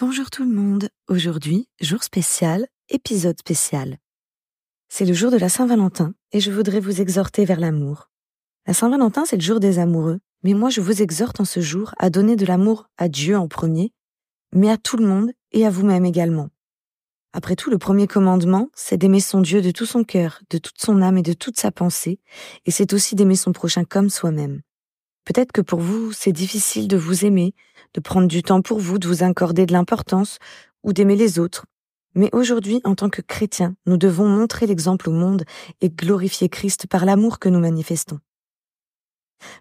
Bonjour tout le monde. Aujourd'hui, jour spécial, épisode spécial. C'est le jour de la Saint-Valentin et je voudrais vous exhorter vers l'amour. La Saint-Valentin, c'est le jour des amoureux, mais moi je vous exhorte en ce jour à donner de l'amour à Dieu en premier, mais à tout le monde et à vous-même également. Après tout, le premier commandement, c'est d'aimer son Dieu de tout son cœur, de toute son âme et de toute sa pensée, et c'est aussi d'aimer son prochain comme soi-même. Peut-être que pour vous, c'est difficile de vous aimer, de prendre du temps pour vous, de vous accorder de l'importance ou d'aimer les autres. Mais aujourd'hui, en tant que chrétiens, nous devons montrer l'exemple au monde et glorifier Christ par l'amour que nous manifestons.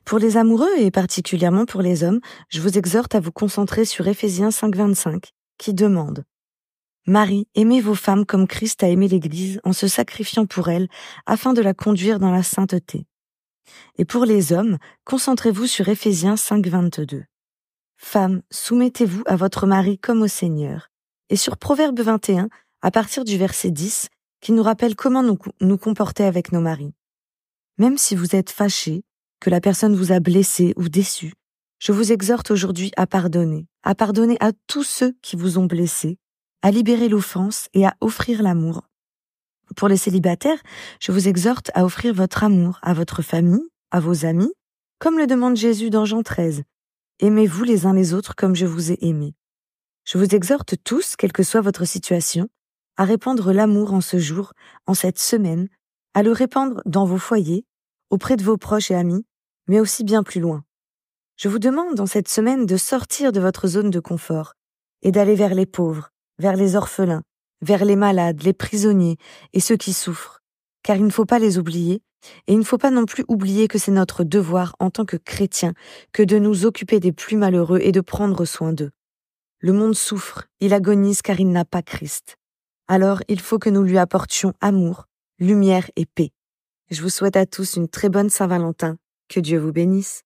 Pour les amoureux et particulièrement pour les hommes, je vous exhorte à vous concentrer sur Éphésiens 5.25 qui demande Marie, aimez vos femmes comme Christ a aimé l'Église en se sacrifiant pour elle afin de la conduire dans la sainteté. Et pour les hommes, concentrez-vous sur Éphésiens 5.22. Femmes, soumettez-vous à votre mari comme au Seigneur. Et sur Proverbe 21, à partir du verset 10, qui nous rappelle comment nous, nous comporter avec nos maris. Même si vous êtes fâché, que la personne vous a blessé ou déçu, je vous exhorte aujourd'hui à pardonner, à pardonner à tous ceux qui vous ont blessé, à libérer l'offense et à offrir l'amour. Pour les célibataires, je vous exhorte à offrir votre amour à votre famille, à vos amis, comme le demande Jésus dans Jean 13. Aimez-vous les uns les autres comme je vous ai aimé. Je vous exhorte tous, quelle que soit votre situation, à répandre l'amour en ce jour, en cette semaine, à le répandre dans vos foyers, auprès de vos proches et amis, mais aussi bien plus loin. Je vous demande dans cette semaine de sortir de votre zone de confort et d'aller vers les pauvres, vers les orphelins, vers les malades, les prisonniers et ceux qui souffrent, car il ne faut pas les oublier, et il ne faut pas non plus oublier que c'est notre devoir en tant que chrétiens que de nous occuper des plus malheureux et de prendre soin d'eux. Le monde souffre, il agonise car il n'a pas Christ. Alors il faut que nous lui apportions amour, lumière et paix. Je vous souhaite à tous une très bonne Saint-Valentin. Que Dieu vous bénisse.